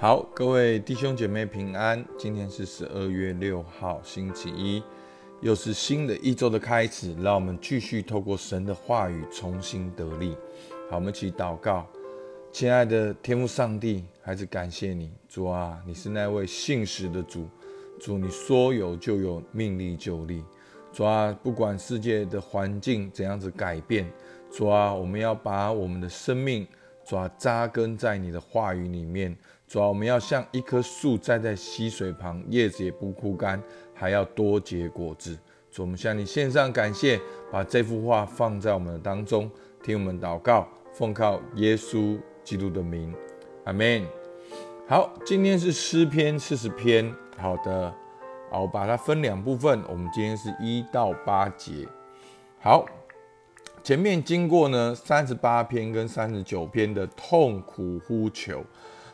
好，各位弟兄姐妹平安。今天是十二月六号，星期一，又是新的一周的开始。让我们继续透过神的话语重新得力。好，我们一起祷告。亲爱的天父上帝，还是感谢你，主啊，你是那位信实的主。主，你说有就有，命立就立。主啊，不管世界的环境怎样子改变，主啊，我们要把我们的生命。主扎根在你的话语里面，主要我们要像一棵树栽在溪水旁，叶子也不枯干，还要多结果子。主，我们向你献上感谢，把这幅画放在我们的当中，听我们祷告，奉靠耶稣基督的名，阿门。好，今天是诗篇四十篇，好的，好，我把它分两部分，我们今天是一到八节，好。前面经过呢三十八篇跟三十九篇的痛苦呼求，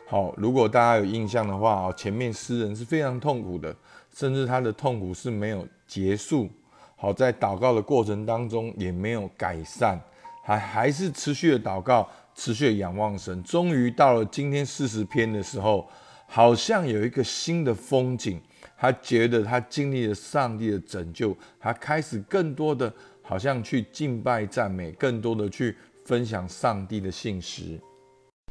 好，如果大家有印象的话，哦，前面诗人是非常痛苦的，甚至他的痛苦是没有结束，好，在祷告的过程当中也没有改善，还还是持续的祷告，持续的仰望神，终于到了今天四十篇的时候，好像有一个新的风景，他觉得他经历了上帝的拯救，他开始更多的。好像去敬拜赞美，更多的去分享上帝的信实。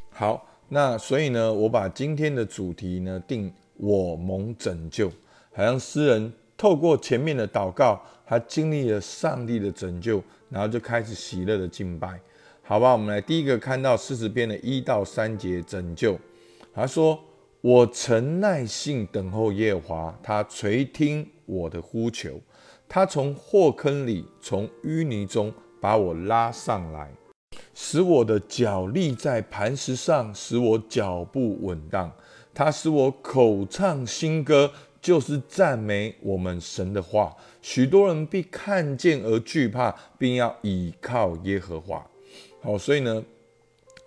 好，那所以呢，我把今天的主题呢定我蒙拯救，好像诗人透过前面的祷告，他经历了上帝的拯救，然后就开始喜乐的敬拜。好吧，我们来第一个看到四十篇的一到三节拯救。他说：“我曾耐心等候耶和华，他垂听我的呼求。”他从祸坑里，从淤泥中把我拉上来，使我的脚立在磐石上，使我脚步稳当。他使我口唱新歌，就是赞美我们神的话。许多人必看见而惧怕，并要倚靠耶和华。好，所以呢，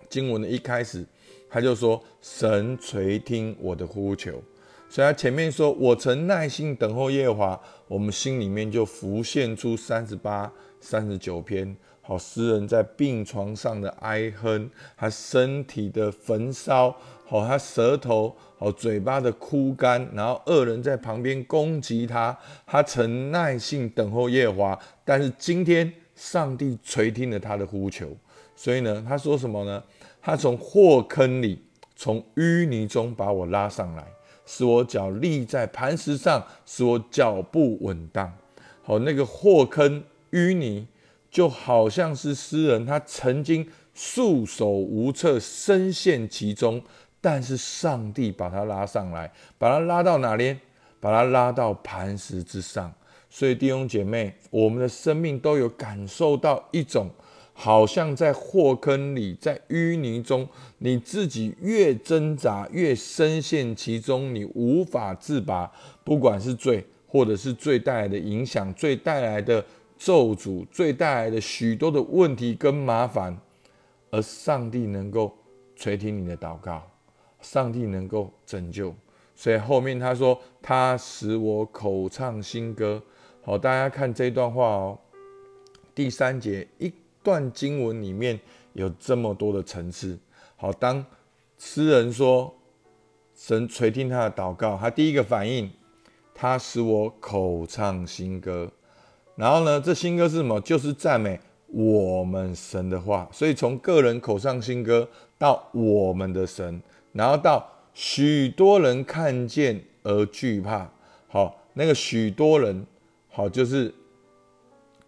经文的一开始，他就说：“神垂听我的呼求。”所以他前面说：“我曾耐心等候耶和华。”我们心里面就浮现出三十八、三十九篇，好诗人在病床上的哀哼，他身体的焚烧，好他舌头、好嘴巴的枯干，然后恶人在旁边攻击他，他曾耐心等候夜华，但是今天上帝垂听了他的呼求，所以呢，他说什么呢？他从祸坑里，从淤泥中把我拉上来。使我脚立在磐石上，使我脚步稳当。好，那个祸坑淤泥，就好像是诗人他曾经束手无策，深陷其中，但是上帝把他拉上来，把他拉到哪里？把他拉到磐石之上。所以弟兄姐妹，我们的生命都有感受到一种。好像在祸坑里，在淤泥中，你自己越挣扎，越深陷其中，你无法自拔。不管是罪，或者是罪带来的影响，罪带来的咒诅，最带来的许多的问题跟麻烦，而上帝能够垂听你的祷告，上帝能够拯救。所以后面他说：“他使我口唱新歌。”好，大家看这段话哦，第三节一。段经文里面有这么多的层次。好，当诗人说神垂听他的祷告，他第一个反应，他使我口唱新歌。然后呢，这新歌是什么？就是赞美我们神的话。所以从个人口唱新歌到我们的神，然后到许多人看见而惧怕。好，那个许多人，好就是。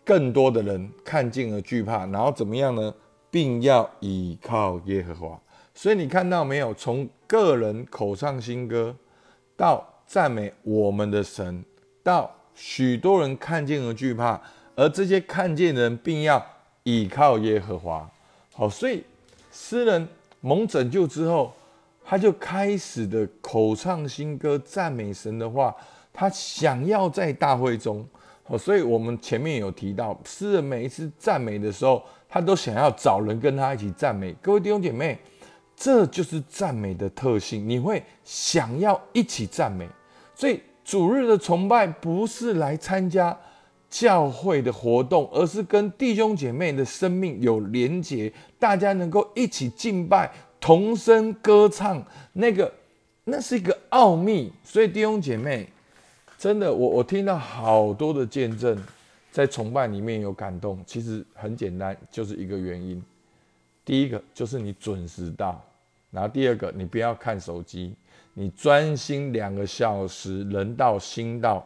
更多的人看见而惧怕，然后怎么样呢？并要倚靠耶和华。所以你看到没有？从个人口唱新歌，到赞美我们的神，到许多人看见而惧怕，而这些看见的人并要倚靠耶和华。好，所以诗人蒙拯救之后，他就开始的口唱新歌，赞美神的话。他想要在大会中。好所以，我们前面有提到，诗人每一次赞美的时候，他都想要找人跟他一起赞美。各位弟兄姐妹，这就是赞美的特性，你会想要一起赞美。所以，主日的崇拜不是来参加教会的活动，而是跟弟兄姐妹的生命有连结，大家能够一起敬拜，同声歌唱，那个那是一个奥秘。所以弟兄姐妹，真的，我我听到好多的见证，在崇拜里面有感动。其实很简单，就是一个原因。第一个就是你准时到，然后第二个你不要看手机，你专心两个小时，人到心到。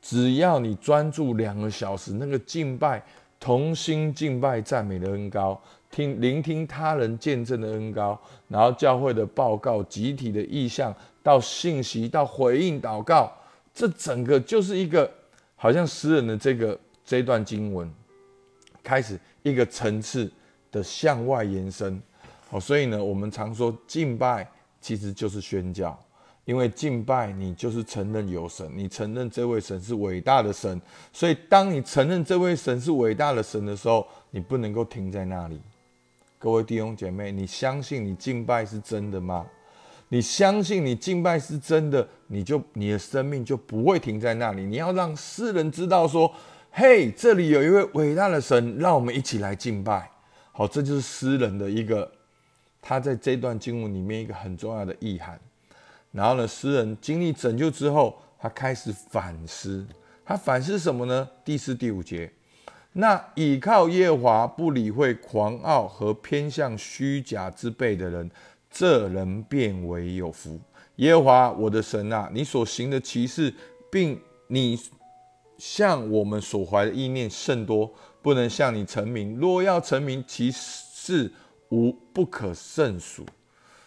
只要你专注两个小时，那个敬拜、同心敬拜、赞美的恩高，听聆听他人见证的恩高，然后教会的报告、集体的意向，到信息、到回应祷告，这整个就是一个好像诗人的这个这段经文开始一个层次的向外延伸。好，所以呢，我们常说敬拜其实就是宣教。因为敬拜你就是承认有神，你承认这位神是伟大的神，所以当你承认这位神是伟大的神的时候，你不能够停在那里。各位弟兄姐妹，你相信你敬拜是真的吗？你相信你敬拜是真的，你就你的生命就不会停在那里。你要让世人知道说：“嘿，这里有一位伟大的神，让我们一起来敬拜。”好，这就是诗人的一个他在这段经文里面一个很重要的意涵。然后呢，诗人经历拯救之后，他开始反思。他反思什么呢？第四、第五节，那倚靠耶和华、不理会狂傲和偏向虚假之辈的人，这人变为有福。耶和华我的神啊，你所行的奇事，并你向我们所怀的意念甚多，不能向你成名。若要成名，其事无不可胜数。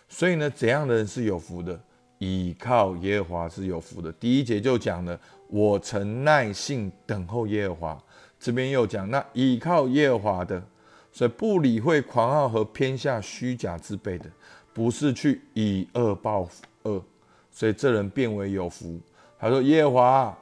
所以呢，怎样的人是有福的？倚靠耶和华是有福的。第一节就讲了，我曾耐性等候耶和华。这边又讲，那倚靠耶和华的，所以不理会狂傲和偏下虚假之辈的，不是去以恶报恶，所以这人变为有福。他说：耶和华，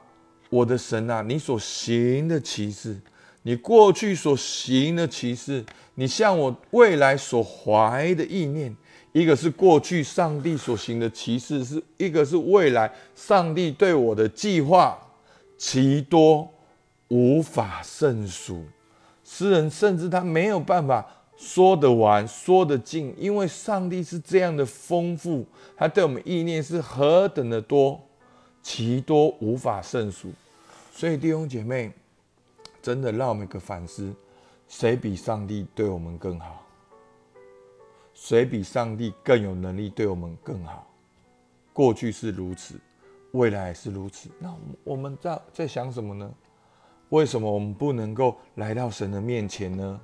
我的神啊，你所行的奇事，你过去所行的奇事，你向我未来所怀的意念。一个是过去上帝所行的奇事，是一个是未来上帝对我的计划，其多无法胜数。诗人甚至他没有办法说得完、说得尽，因为上帝是这样的丰富，他对我们意念是何等的多，其多无法胜数。所以弟兄姐妹，真的让我们一个反思：谁比上帝对我们更好？谁比上帝更有能力对我们更好？过去是如此，未来也是如此。那我们在在想什么呢？为什么我们不能够来到神的面前呢？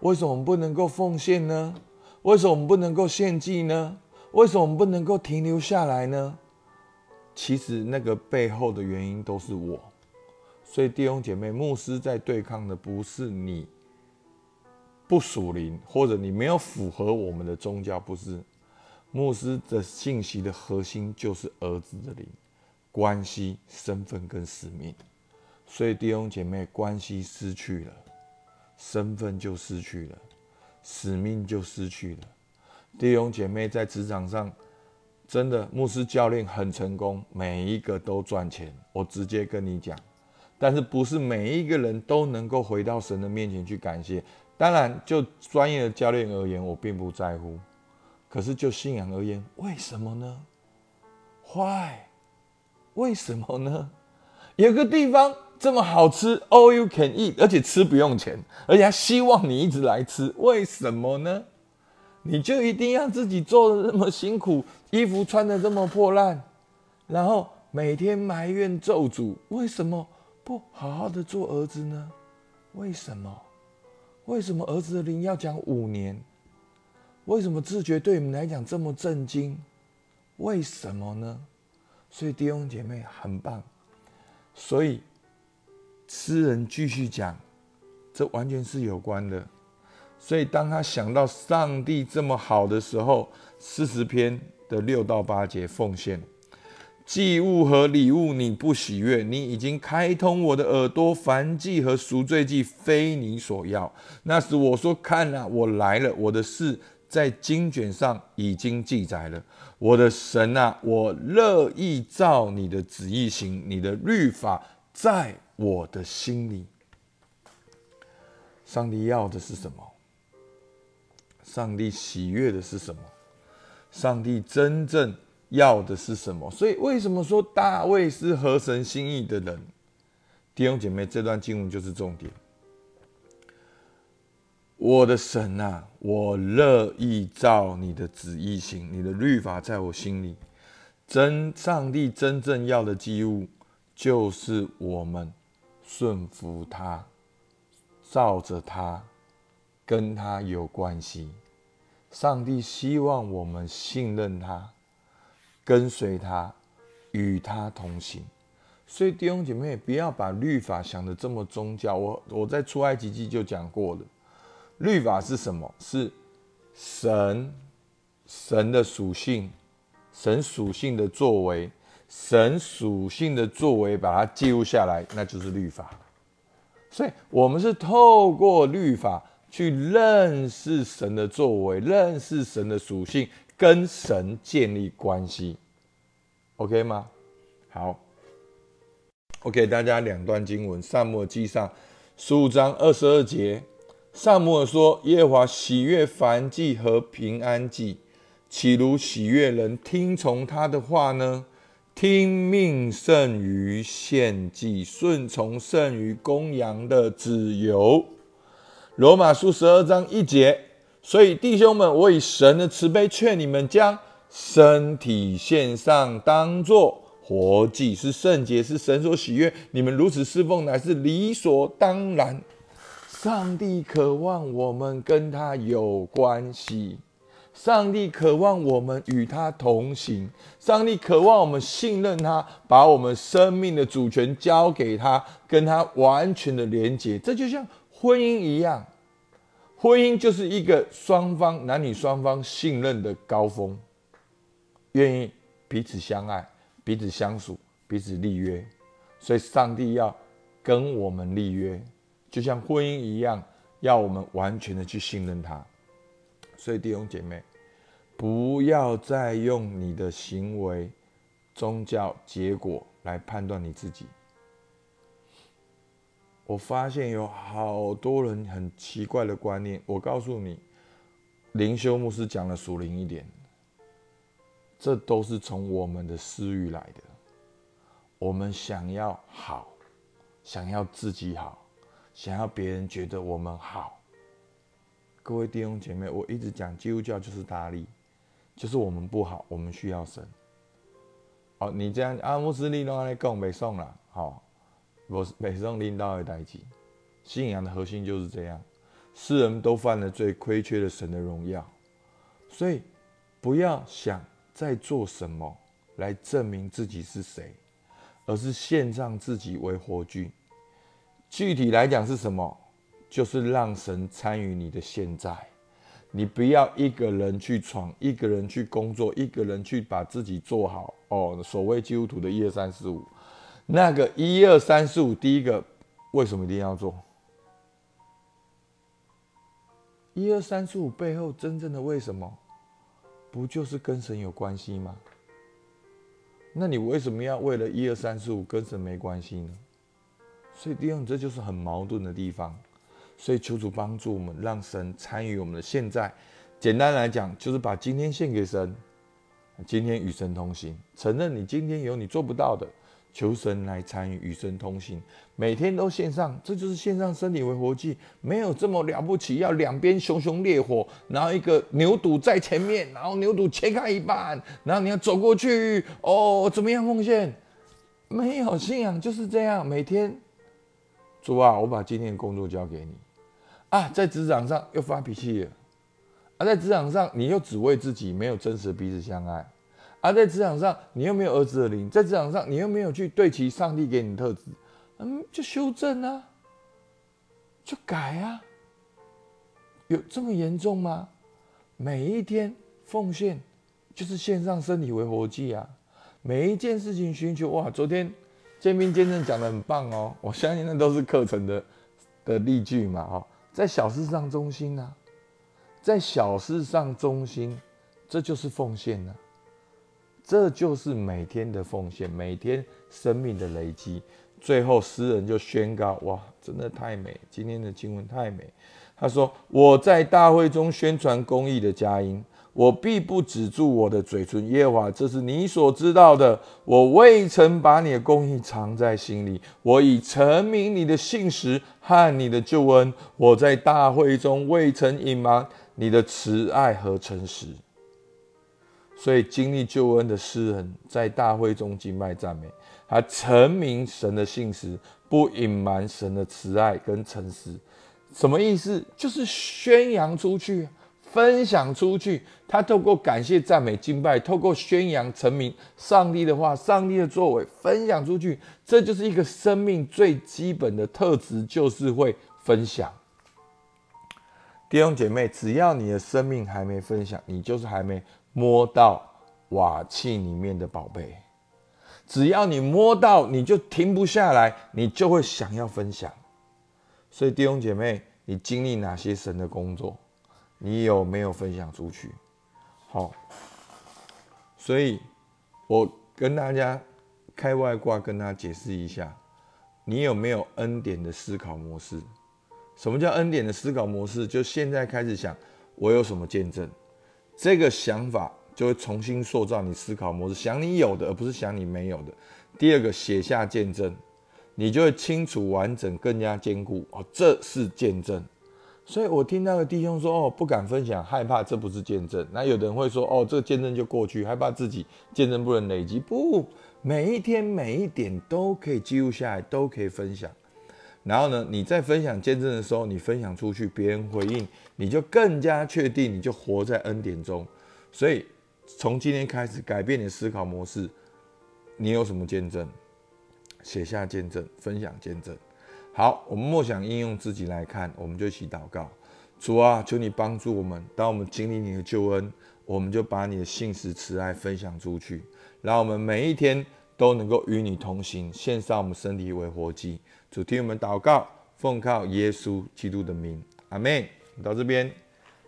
为什么我们不能够奉献呢？为什么我们不能够献祭呢？为什么我们不能够停留下来呢？其实那个背后的原因都是我。所以弟兄姐妹，牧师在对抗的不是你。不属灵，或者你没有符合我们的宗教，不是牧师的信息的核心就是儿子的灵关系、身份跟使命。所以弟兄姐妹，关系失去了，身份就失去了，使命就失去了。弟兄姐妹在职场上，真的牧师教练很成功，每一个都赚钱。我直接跟你讲，但是不是每一个人都能够回到神的面前去感谢。当然，就专业的教练而言，我并不在乎。可是就信仰而言，为什么呢？Why？为什么呢？有个地方这么好吃，All you can eat，而且吃不用钱，而且还希望你一直来吃，为什么呢？你就一定要自己做的这么辛苦，衣服穿的这么破烂，然后每天埋怨咒诅，为什么不好好的做儿子呢？为什么？为什么儿子的灵要讲五年？为什么自觉对你们来讲这么震惊？为什么呢？所以弟兄姐妹很棒。所以诗人继续讲，这完全是有关的。所以当他想到上帝这么好的时候，四十篇的六到八节奉献。祭物和礼物你不喜悦，你已经开通我的耳朵，凡祭和赎罪祭非你所要。那时我说：看啊，我来了，我的事在经卷上已经记载了。我的神啊，我乐意照你的旨意行，你的律法在我的心里。上帝要的是什么？上帝喜悦的是什么？上帝真正。要的是什么？所以为什么说大卫是合神心意的人？弟兄姐妹，这段经文就是重点。我的神啊，我乐意照你的旨意行，你的律法在我心里。真上帝真正要的祭物，就是我们顺服他，照着他，跟他有关系。上帝希望我们信任他，跟随他，与他同行。所以弟兄姐妹，不要把律法想的这么宗教。我我在出埃及记就讲过了，律法是什么？是神神的属性，神属性的作为，神属性的作为，把它记录下来，那就是律法。所以，我们是透过律法。去认识神的作为，认识神的属性，跟神建立关系，OK 吗？好，OK，大家两段经文，萨母记上十五章二十二节，萨母尔说：“耶和华喜悦凡祭和平安祭，岂如喜悦人听从他的话呢？听命胜于献祭，顺从胜于公羊的子由。”罗马书十二章一节，所以弟兄们，我以神的慈悲劝你们，将身体献上，当作活祭，是圣洁，是神所喜悦。你们如此侍奉，乃是理所当然。上帝渴望我们跟他有关系，上帝渴望我们与他同行，上帝渴望我们信任他，把我们生命的主权交给他，跟他完全的连接。这就像。婚姻一样，婚姻就是一个双方男女双方信任的高峰，愿意彼此相爱、彼此相处、彼此立约，所以上帝要跟我们立约，就像婚姻一样，要我们完全的去信任他。所以弟兄姐妹，不要再用你的行为、宗教结果来判断你自己。我发现有好多人很奇怪的观念。我告诉你，灵修牧师讲的属灵一点，这都是从我们的私欲来的。我们想要好，想要自己好，想要别人觉得我们好。各位弟兄姐妹，我一直讲基督教就是大力，就是我们不好，我们需要神。哦，你这样阿穆斯林都来讲没送了，好。我每次领导的代际，信仰的核心就是这样。世人都犯了罪，亏缺了神的荣耀，所以不要想再做什么来证明自己是谁，而是献上自己为活祭。具体来讲是什么？就是让神参与你的现在。你不要一个人去闯，一个人去工作，一个人去把自己做好。哦，所谓基督徒的一二三四五。那个一二三四五，第一个为什么一定要做？一二三四五背后真正的为什么，不就是跟神有关系吗？那你为什么要为了一二三四五跟神没关系呢？所以弟兄，这就是很矛盾的地方。所以求主帮助我们，让神参与我们的现在。简单来讲，就是把今天献给神，今天与神同行，承认你今天有你做不到的。求神来参与，与神同行，每天都献上，这就是献上身体为活祭，没有这么了不起。要两边熊熊烈火，然后一个牛肚在前面，然后牛肚切开一半，然后你要走过去，哦，怎么样奉献？没有信仰就是这样，每天，主啊，我把今天的工作交给你，啊，在职场上又发脾气了，啊，在职场上你又只为自己，没有真实彼此相爱。而在职场上，你又没有儿子的灵，在职场上，你又没有去对齐上帝给你的特质，嗯，就修正啊，就改啊，有这么严重吗？每一天奉献就是献上身体为活祭啊，每一件事情寻求哇，昨天见兵见证讲的很棒哦，我相信那都是课程的的例句嘛，哦，在小事上忠心啊，在小事上忠心，这就是奉献呢。这就是每天的奉献，每天生命的累积。最后，诗人就宣告：“哇，真的太美！今天的经文太美。”他说：“我在大会中宣传公义的佳音，我必不止住我的嘴唇。耶和华，这是你所知道的。我未曾把你的公义藏在心里，我已成明你的信实和你的救恩。我在大会中未曾隐瞒你的慈爱和诚实。所以，经历救恩的诗人，在大会中敬拜赞美，他成名神的信实，不隐瞒神的慈爱跟诚实。什么意思？就是宣扬出去，分享出去。他透过感谢、赞美、敬拜，透过宣扬、成名上帝的话、上帝的作为，分享出去。这就是一个生命最基本的特质，就是会分享。弟兄姐妹，只要你的生命还没分享，你就是还没。摸到瓦器里面的宝贝，只要你摸到，你就停不下来，你就会想要分享。所以弟兄姐妹，你经历哪些神的工作，你有没有分享出去？好，所以我跟大家开外挂，跟大家解释一下，你有没有恩典的思考模式？什么叫恩典的思考模式？就现在开始想，我有什么见证？这个想法就会重新塑造你思考模式，想你有的，而不是想你没有的。第二个，写下见证，你就会清楚、完整、更加坚固。哦，这是见证。所以我听到的弟兄说：“哦，不敢分享，害怕这不是见证。”那有的人会说：“哦，这个见证就过去，害怕自己见证不能累积。”不，每一天每一点都可以记录下来，都可以分享。然后呢，你在分享见证的时候，你分享出去，别人回应，你就更加确定，你就活在恩典中。所以从今天开始，改变你的思考模式。你有什么见证？写下见证，分享见证。好，我们默想应用自己来看，我们就一起祷告。主啊，求你帮助我们，当我们经历你的救恩，我们就把你的信实慈爱分享出去，让我们每一天都能够与你同行，献上我们身体为活祭。主听我们祷告，奉靠耶稣基督的名，阿门。到这边，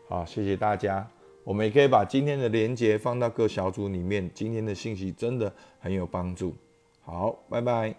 好，谢谢大家。我们也可以把今天的连接放到各小组里面，今天的信息真的很有帮助。好，拜拜。